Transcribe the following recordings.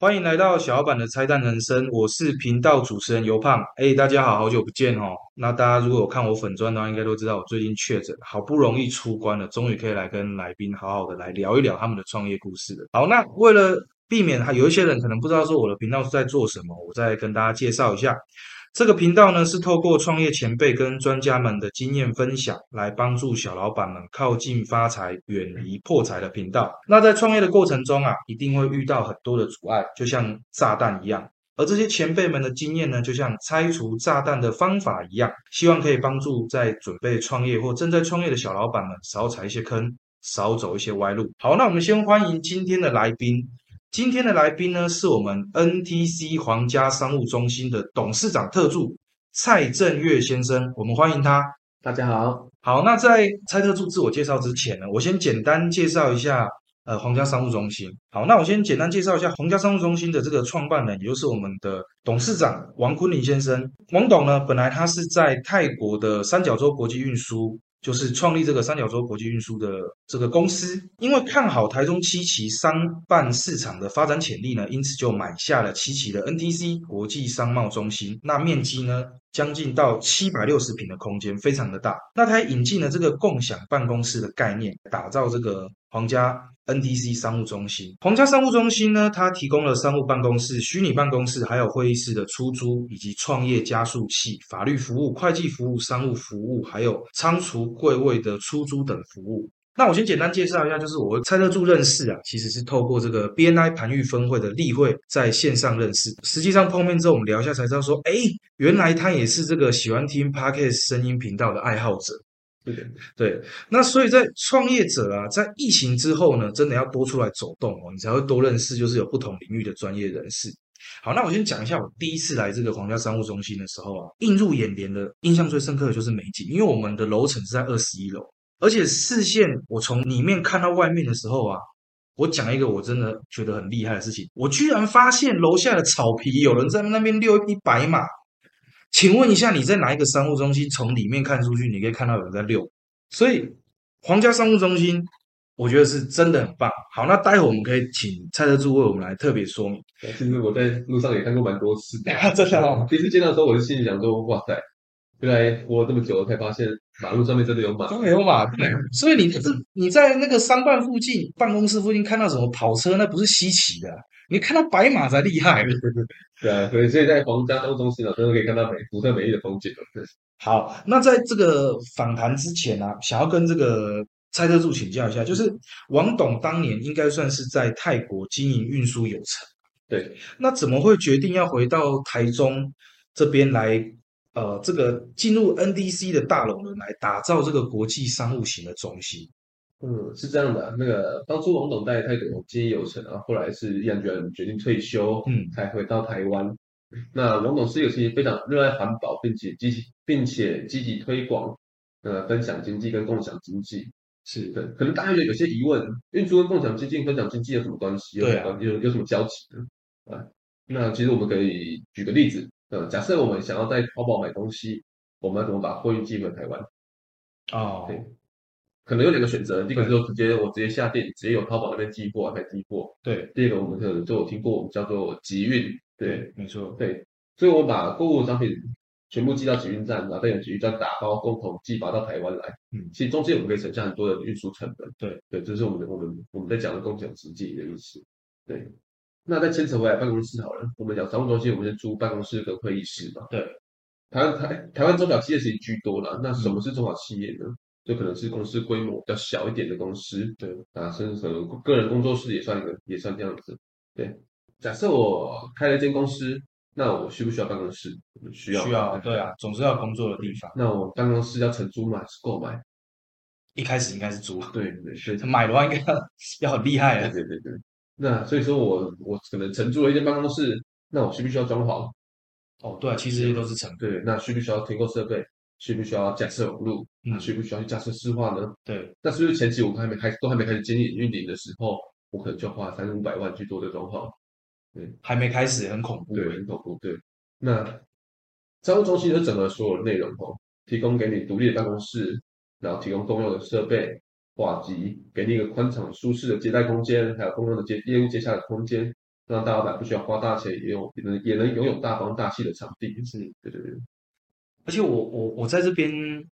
欢迎来到小老板的拆弹人生，我是频道主持人尤胖。哎，大家好，好久不见哦。那大家如果有看我粉钻的话，应该都知道我最近确诊，好不容易出关了，终于可以来跟来宾好好的来聊一聊他们的创业故事了。好，那为了避免还有一些人可能不知道说我的频道是在做什么，我再跟大家介绍一下。这个频道呢，是透过创业前辈跟专家们的经验分享，来帮助小老板们靠近发财、远离破财的频道。那在创业的过程中啊，一定会遇到很多的阻碍，就像炸弹一样。而这些前辈们的经验呢，就像拆除炸弹的方法一样，希望可以帮助在准备创业或正在创业的小老板们少踩一些坑，少走一些歪路。好，那我们先欢迎今天的来宾。今天的来宾呢，是我们 NTC 皇家商务中心的董事长特助蔡正月先生，我们欢迎他。大家好，好，那在蔡特助自我介绍之前呢，我先简单介绍一下呃皇家商务中心。好，那我先简单介绍一下皇家商务中心的这个创办人，也就是我们的董事长王坤林先生。王董呢，本来他是在泰国的三角洲国际运输。就是创立这个三角洲国际运输的这个公司，因为看好台中七期商办市场的发展潜力呢，因此就买下了七期的 NTC 国际商贸中心。那面积呢，将近到七百六十平的空间，非常的大。那他引进了这个共享办公室的概念，打造这个皇家。NTC 商务中心，皇家商务中心呢，它提供了商务办公室、虚拟办公室，还有会议室的出租，以及创业加速器、法律服务、会计服务、商务服务，还有仓储柜位的出租等服务。那我先简单介绍一下，就是我蔡特助认识啊，其实是透过这个 BNI 盘玉分会的例会在线上认识。实际上碰面之后，我们聊一下才知道说，哎，原来他也是这个喜欢听 Podcast 声音频道的爱好者。对，那所以在创业者啊，在疫情之后呢，真的要多出来走动哦，你才会多认识，就是有不同领域的专业人士。好，那我先讲一下我第一次来这个皇家商务中心的时候啊，映入眼帘的印象最深刻的就是美景，因为我们的楼层是在二十一楼，而且视线我从里面看到外面的时候啊，我讲一个我真的觉得很厉害的事情，我居然发现楼下的草皮有人在那边遛一匹白马。请问一下，你在哪一个商务中心从里面看出去，你可以看到有人在遛？所以皇家商务中心，我觉得是真的很棒。好，那待会我们可以请蔡德柱为我们来特别说明。其实我在路上也看过蛮多次，真的哦。第一次见到的时候，我就心里想说：哇塞，原来活这么久了，才发现马路上面真的有马，真的有马。对，所以你这你在那个商办附近、办公室附近看到什么跑车，那不是稀奇的。你看到白马才厉害，对啊，所以所以在皇家商务中心啊，真的可以看到美独特美丽的风景好，那在这个访谈之前呢，想要跟这个蔡特助请教一下，就是王董当年应该算是在泰国经营运输有成，对，那怎么会决定要回到台中这边来？呃，这个进入 NDC 的大楼呢，来打造这个国际商务型的中心？嗯，是这样的，那个当初王董在泰国经营有成啊，后来是毅然决然决定退休，嗯，才回到台湾。那王董是一个其实非常热爱环保，并且积极并且积极推广呃分享经济跟共享经济。是的，可能大家有有些疑问，运输跟共享经济、分享经济有什么关系？对啊，有有什么交集呢？啊，那其实我们可以举个例子，呃，假设我们想要在淘宝买东西，我们要怎么把货运寄回台湾？哦，对。可能有两个选择，第一个就是直接我直接下店，直接由淘宝那边寄货来寄货。对，第二个我们可能就有听过我们叫做集运。对，没错。对，所以我们把购物商品全部寄到集运站，然后再由集运站打包共同寄发到台湾来。嗯，其实中间我们可以省下很多的运输成本。对，对，这是我们的我们我们在讲的共享经济的意思。对，那再牵扯回来办公室好了，我们讲商务中心，我们是租办公室跟会议室嘛。对，台湾台台湾中小企业其实居多了，那什么是中小企业呢？就可能是公司规模比较小一点的公司，对啊，甚至可能个人工作室也算一个，也算这样子。对，假设我开了一间公司，那我需不需要办公室？需要，需要，对啊，总是要工作的地方。那我办公室要承租吗？还是购买？一开始应该是租，对对对，买的话应该要很厉害啊。对对对，那所以说我我可能承租了一间办公室，那我需不需要装潢？哦，对，其实都是承。对，那需不需要提供设备？需不需要架设网络？那需不需要去架设市话呢？对，那是不是前期我们还没开，都还没开始经营运营的时候，我可能就要花三五百万去做这装潢？对，还没开始，很恐怖，对，很恐怖。对，那商务中心是整合所有的内容哦，提供给你独立的办公室，然后提供共用的设备、话机，给你一个宽敞舒适的接待空间，还有共用的接业务接洽的空间，让大老板不需要花大钱，也有也能也能拥有大方大气的场地。是，对对对，而且我我我在这边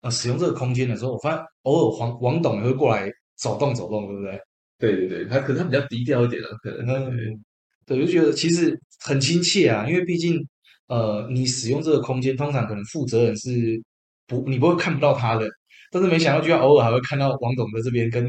呃使用这个空间的时候，我发现偶尔黄王董也会过来走动走动，对不对？对对对，他可能他比较低调一点啊，可能对，我就觉得其实很亲切啊，因为毕竟呃，你使用这个空间，通常可能负责人是不你不会看不到他的，但是没想到居然偶尔还会看到王董在这边跟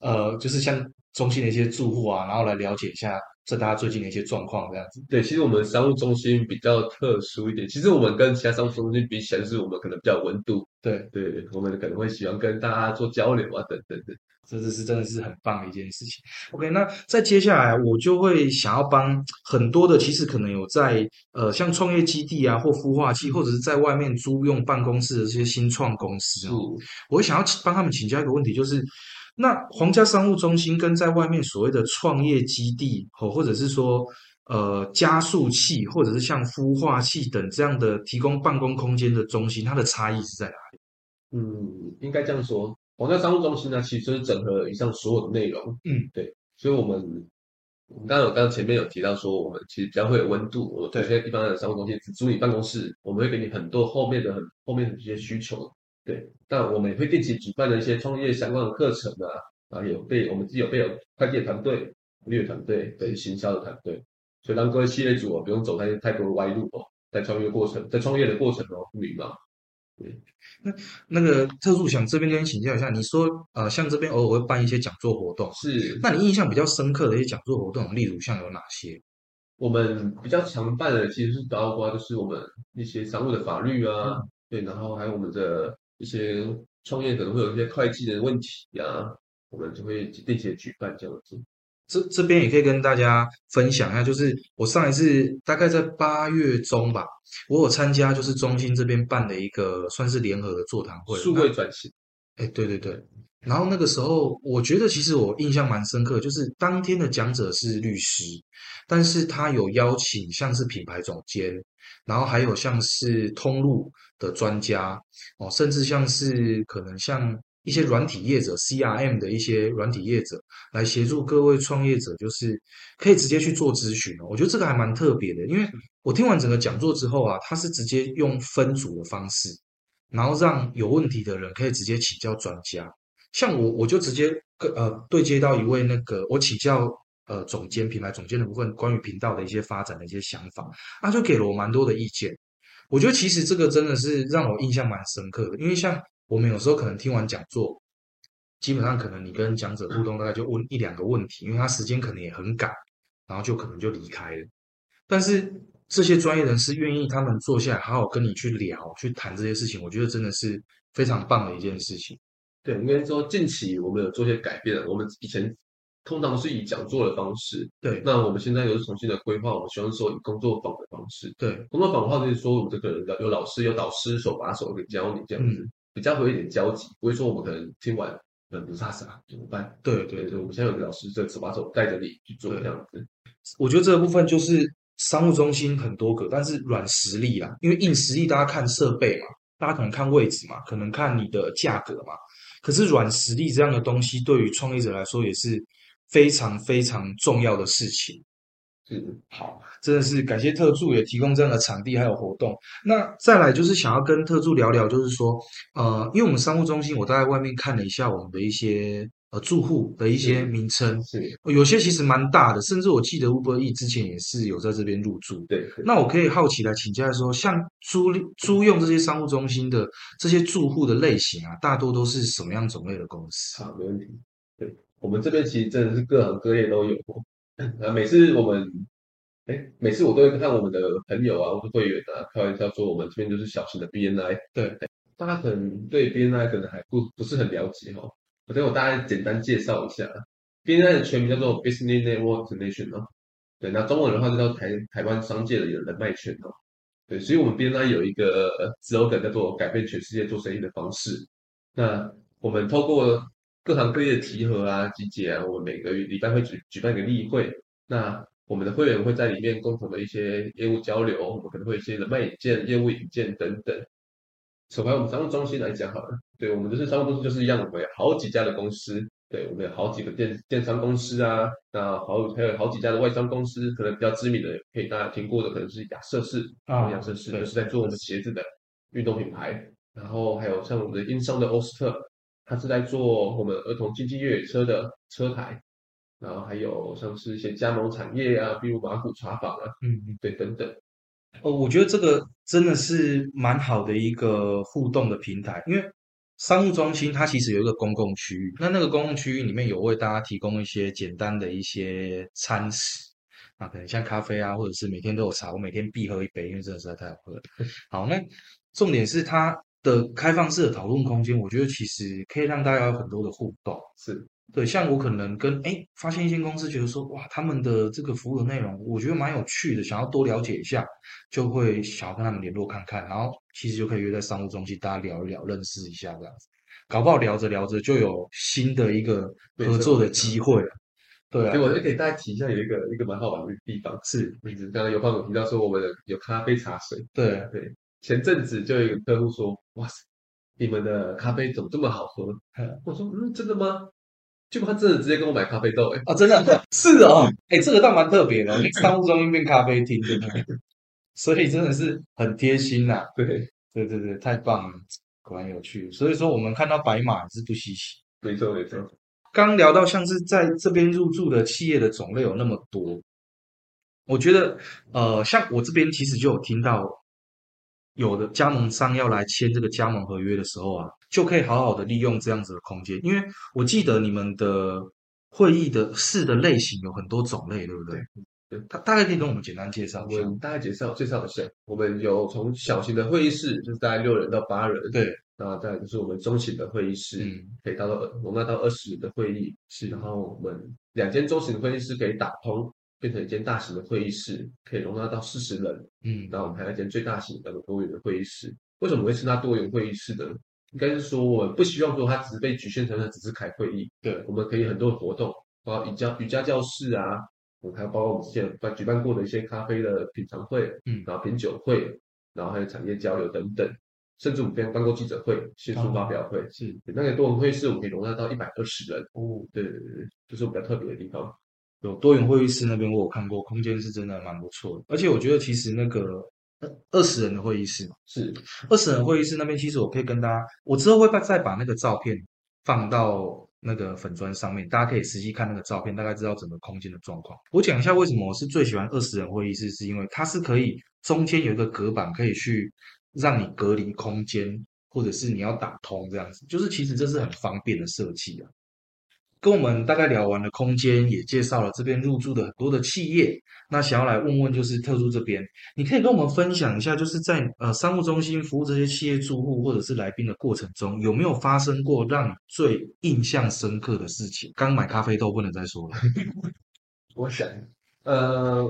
呃，就是像中心的一些住户啊，然后来了解一下这大家最近的一些状况这样子。对，其实我们商务中心比较特殊一点，其实我们跟其他商务中心比起来，是我们可能比较有温度，对，对，我们可能会喜欢跟大家做交流啊，等等的。这这是真的是很棒的一件事情。OK，那再接下来我就会想要帮很多的，其实可能有在呃像创业基地啊或孵化器，或者是在外面租用办公室的这些新创公司哦，我会想要请帮他们请教一个问题，就是那皇家商务中心跟在外面所谓的创业基地哦，或者是说呃加速器，或者是像孵化器等这样的提供办公空间的中心，它的差异是在哪里？嗯，应该这样说。皇家商务中心呢，其实是整合了以上所有的内容。嗯，对，所以我们我们刚刚有刚刚前面有提到说，我们其实比较会有温度。我有些地方的商务中心只租你办公室，我们会给你很多后面的很后面的一些需求。对，但我们也会定期举办的一些创业相关的课程啊，啊，有被我们自己有备有会计团队、物业团队、对行销的团队，所以让各位企业主哦不用走太太多的歪路哦，在创业过程在创业的过程哦不迷茫。对，那那个特助想这边跟你请教一下，你说呃，像这边偶尔会办一些讲座活动，是，那你印象比较深刻的一些讲座活动，例如像有哪些？我们比较常办的其实是包括就是我们一些商务的法律啊，对，然后还有我们的一些创业可能会有一些会计的问题啊，我们就会定期的举办这样子。这这边也可以跟大家分享一下，就是我上一次大概在八月中吧，我有参加就是中心这边办的一个算是联合的座谈会，数位转型。哎，对对对，然后那个时候我觉得其实我印象蛮深刻，就是当天的讲者是律师，但是他有邀请像是品牌总监，然后还有像是通路的专家哦，甚至像是可能像。一些软体业者、CRM 的一些软体业者来协助各位创业者，就是可以直接去做咨询哦。我觉得这个还蛮特别的，因为我听完整个讲座之后啊，他是直接用分组的方式，然后让有问题的人可以直接请教专家。像我，我就直接跟呃对接到一位那个我请教呃总监、品牌总监的部分，关于频道的一些发展的一些想法，他就给了我蛮多的意见。我觉得其实这个真的是让我印象蛮深刻的，因为像。我们有时候可能听完讲座，基本上可能你跟讲者互动，大概就问一两个问题，因为他时间可能也很赶，然后就可能就离开了。但是这些专业人士愿意他们坐下来好好跟你去聊、去谈这些事情，我觉得真的是非常棒的一件事情。对，应该说近期我们有做些改变。我们以前通常是以讲座的方式，对。那我们现在又是重新的规划，我们希望说以工作坊的方式。对，工作坊的话就是说，我们这个人有老师、有导师手把手的教你这样子。比较会有一点交集，不会说我们可能听完很不飒飒怎么办？对对对，我们现在有个老师在手把手带着你去做这样子。我觉得这个部分就是商务中心很多个，但是软实力啦，因为硬实力大家看设备嘛，大家可能看位置嘛，可能看你的价格嘛。可是软实力这样的东西，对于创业者来说也是非常非常重要的事情。嗯，好，真的是感谢特助也提供这样的场地还有活动。那再来就是想要跟特助聊聊，就是说，呃，因为我们商务中心，我在外面看了一下我们的一些呃住户的一些名称，是有些其实蛮大的，甚至我记得吴伯义之前也是有在这边入住。对，那我可以好奇来请教说，像租租用这些商务中心的这些住户的类型啊，大多都是什么样种类的公司？好，没问题。对我们这边其实真的是各行各业都有。啊，每次我们，哎，每次我都会看我们的朋友啊，或者会员啊，开玩笑说我们这边就是小型的 BNI。对，大家可能对 BNI 可能还不不是很了解哈，我等我大概简单介绍一下，BNI 的全名叫做 Business Network International。对，那中文的话就叫台台湾商界的人脉圈哦。对，所以我们 BNI 有一个 slogan 叫做改变全世界做生意的方式。那我们透过各行各业的集合啊、集结啊，我们每个月礼拜会举举办一个例会，那我们的会员会在里面共同的一些业务交流，我们可能会一些人脉引荐、业务引荐等等。首先，我们商务中心来讲好了，对我们就是商务中心就是一样，我们有好几家的公司，对，我们有好几个电电商公司啊，那好还有好几家的外商公司，可能比较知名的，可以大家听过的，可能是亚瑟士啊亚瑟士对就是在做我们鞋子的运动品牌，然后还有像我们的英商的欧斯特，它是在做我们儿童经济越野车的车台，然后还有像是一些加盟产业啊，比如马古茶坊啊，嗯嗯。对，等等，哦，我觉得这个真的是蛮好的一个互动的平台，因为商务中心它其实有一个公共区域，那那个公共区域里面有为大家提供一些简单的一些餐食，啊，可能像咖啡啊，或者是每天都有茶，我每天必喝一杯，因为真的实在太好喝了。好，那重点是它的开放式的讨论空间，我觉得其实可以让大家有很多的互动。是对，像我可能跟哎发现一间公司，觉得说哇，他们的这个服务的内容，我觉得蛮有趣的，想要多了解一下，就会想要跟他们联络看看，然后其实就可以约在商务中心大家聊一聊，认识一下这样子，搞不好聊着聊着就有新的一个合作的机会了。对啊，我就给大家提一下，有一个一个蛮好玩的地方，是，就是刚刚有朋友提到说我们有咖啡茶水，对，对，前阵子就有一个客户说，哇塞，你们的咖啡怎么这么好喝？嗯我说，嗯，真的吗？结果他真的直接跟我买咖啡豆，哎，啊，真的 是哦，哎，这个倒蛮特别的，商务中心变咖啡厅，真的，所以真的是很贴心呐、对，对对对，太棒了，果然有趣。所以说我们看到白马也是不稀奇。没错没错，刚聊到像是在这边入驻的企业的种类有那么多，我觉得呃，像我这边其实就有听到有的加盟商要来签这个加盟合约的时候啊，就可以好好的利用这样子的空间，因为我记得你们的会议的室的类型有很多种类，对不对？对，大大概可以跟我们简单介绍一下。我们大概介绍介绍一下，我们有从小型的会议室，就是大概六人到八人，对，那再来就是我们中型的会议室，嗯，可以达到容纳到二十人的会议，室然后我们两间中型的会议室可以打通，变成一间大型的会议室，可以容纳到四十人，嗯然后我们还有一间最大型的多元的会议室。为什么会称它多元会议室呢？应该是说我们不希望说它只是被局限成它只是开会议，对，我们可以很多的活动，包括瑜伽瑜伽教室啊，我们还有包括我们之前办举办过的一些咖啡的品尝会，嗯然后品酒会，然后还有产业交流等等，甚至我们之前办过记者会、新书发表会，是那个多元会议室我们可以容纳到一百二十人，哦，对对对对，这是我们比较特别的地方。有多元会议室那边我有看过，空间是真的蛮不错的，而且我觉得其实那个二十人的会议室嘛，是二十人会议室那边其实我可以跟大家，我之后会把再把那个照片放到那个粉砖上面，大家可以实际看那个照片，大概知道整个空间的状况。我讲一下为什么我是最喜欢二十人会议室，是因为它是可以中间有一个隔板，可以去让你隔离空间，或者是你要打通这样子，就是其实这是很方便的设计啊。跟我们大概聊完了空间，也介绍了这边入驻的很多的企业。那想要来问问，就是特助这边，你可以跟我们分享一下，就是在呃商务中心服务这些企业住户或者是来宾的过程中，有没有发生过让你最印象深刻的事情？刚买咖啡豆不能再说了。我想，呃，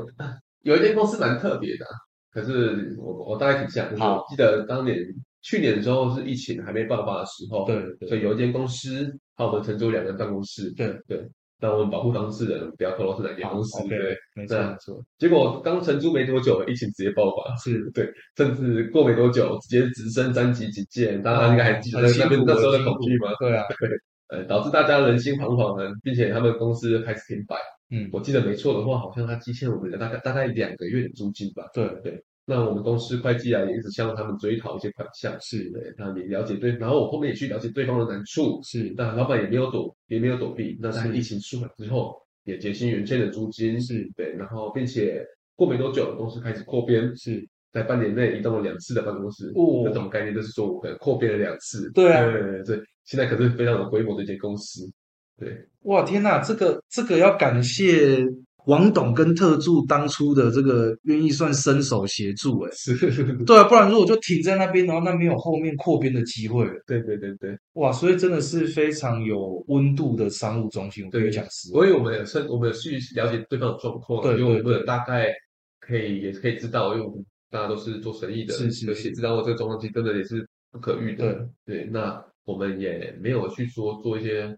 有一间公司蛮特别的啊，可是我我大概提一下，就是好我记得当年去年的时候是疫情还没爆发的时候，对对所以有一间公司，和我们承租两个办公室，对对，那我们保护当事人不要透露是哪间公司对。没错对没错，结果刚承租没多久，疫情直接爆发，是 对，甚至过没多久直接直升三级警戒，大家应该还记得那边那时候的恐惧吗？对啊，对呃，导致大家人心惶惶的，并且他们公司开始停摆。嗯，我记得没错的话，好像他积欠我们的大概大概两个月的租金吧。对对，那我们公司会计啊也一直向他们追讨一些款项，是对，他们也了解对，然后我后面也去了解对方的难处，是那老板也没有躲，也没有躲避。那在是疫情舒缓之后，也结清原先的租金，是对，然后并且过没多久，公司开始扩编，是，在半年内移动了两次的办公室。哦这种概念就是说我可能扩编了两次。对啊对对对，现在可是非常有规模的一间公司。对，哇天呐，这个这个要感谢王董跟特助当初的这个愿意算伸手协助，哎，是，对啊，不然如果就停在那边，然后那没有后面扩编的机会了。对对对对。哇，所以真的是非常有温度的商务中心，对讲实话。所以我们也是我们有去了解对方的状况，对因为我对们大概可以也可以知道，因为我们大家都是做生意的，是是而且知道我这个状况其实真的也是不可遇的。对，那我们也没有去说做一些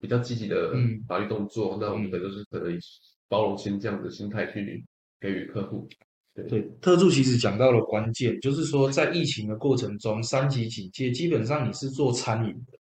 比较积极的嗯法律动作，那我们嗯可能就是可能以包容心这样的心态去给予客户。对对，特助其实讲到了关键，就是说在疫情的过程中，三级警戒基本上你是做餐饮的，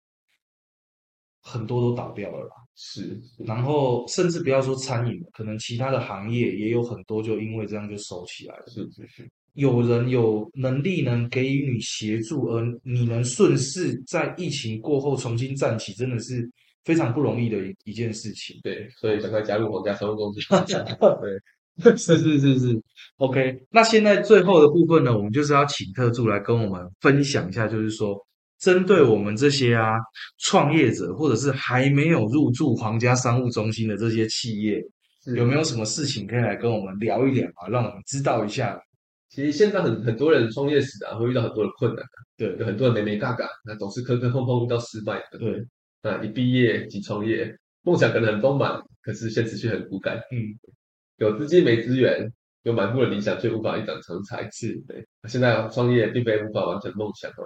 很多都倒掉了啦。是，是然后甚至不要说餐饮了，可能其他的行业也有很多就因为这样就收起来了。是是是，有人有能力能给予你协助，而你能顺势在疫情过后重新站起，真的是非常不容易的一一件事情。对，所以赶快加入皇家商务中心。对，是是是是，OK。那现在最后的部分呢，我们就是要请特助来跟我们分享一下，就是说，针对我们这些啊创业者，或者是还没有入驻皇家商务中心的这些企业，有没有什么事情可以来跟我们聊一聊啊，让我们知道一下？其实现在很很多人创业时啊，会遇到很多的困难，对有很多人没没嘎嘎，那总是磕磕碰碰遇到失败的。对，那一毕业即创业，梦想可能很丰满，可是现实却很骨感。嗯，有资金没资源，有满腹的理想却无法一展成才。是对，现在创业并非无法完成梦想哦，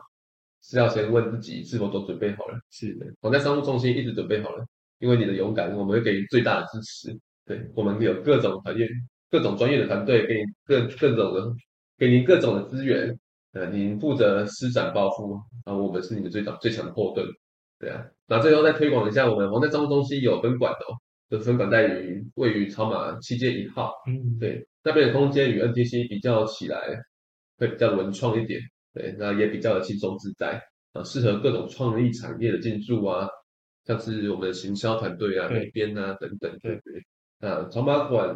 是要先问自己是否都准备好了。是的，我在商务中心一直准备好了，因为你的勇敢，我们会给予最大的支持。对我们有各种团业、各种专业的团队，给你各各种的，给您各种的资源。呃，您负责施展抱负，然后我们是你的最强最强的后盾。对啊，那最后再推广一下，我们王在商务中心有分馆的哦，这分馆在于位于草马七街一号。嗯，对，那边的空间与 NTC 比较起来，会比较文创一点，对，那也比较的轻松自在，啊，适合各种创意产业的进驻啊，像是我们的行销团队啊、对美编啊等等，对对对。那草马馆，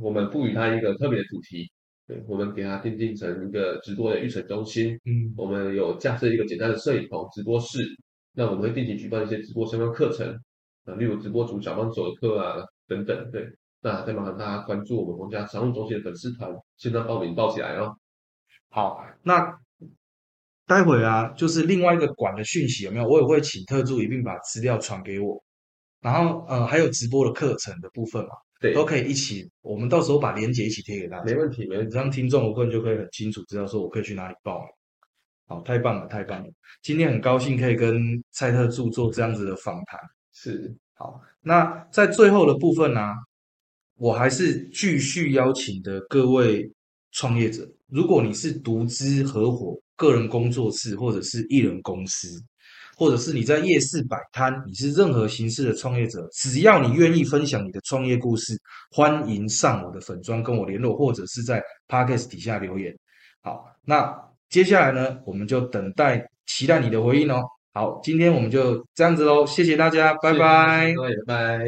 我们赋予它一个特别的主题，对，我们给它定定成一个直播的育成中心，嗯，我们有架设一个简单的摄影棚、直播室，那我们会定期举办一些直播相关课程，啊，例如直播主小帮手的课啊等等，对。那再麻烦大家关注我们皇家商务中心的粉丝团，现在报名报起来哦。好，那待会啊，就是另外一个馆的讯息有没有？我也会请特助一并把资料传给我，然后呃，还有直播的课程的部分嘛，对，都可以一起，我们到时候把链接一起贴给大家，没问题，没问题。这样听众我个人就可以很清楚知道说我可以去哪里报名。好，太棒了，太棒了！今天很高兴可以跟蔡特助做这样子的访谈。是，好，那在最后的部分呢、我还是继续邀请的各位创业者，如果你是独资、合伙、个人工作室或者是艺人公司，或者是你在夜市摆摊，你是任何形式的创业者，只要你愿意分享你的创业故事，欢迎上我的粉砖跟我联络，或者是在 podcast 底下留言。好，那接下来呢，我们就等待期待你的回应哦。好，今天我们就这样子喽，谢谢大家，拜拜。拜拜。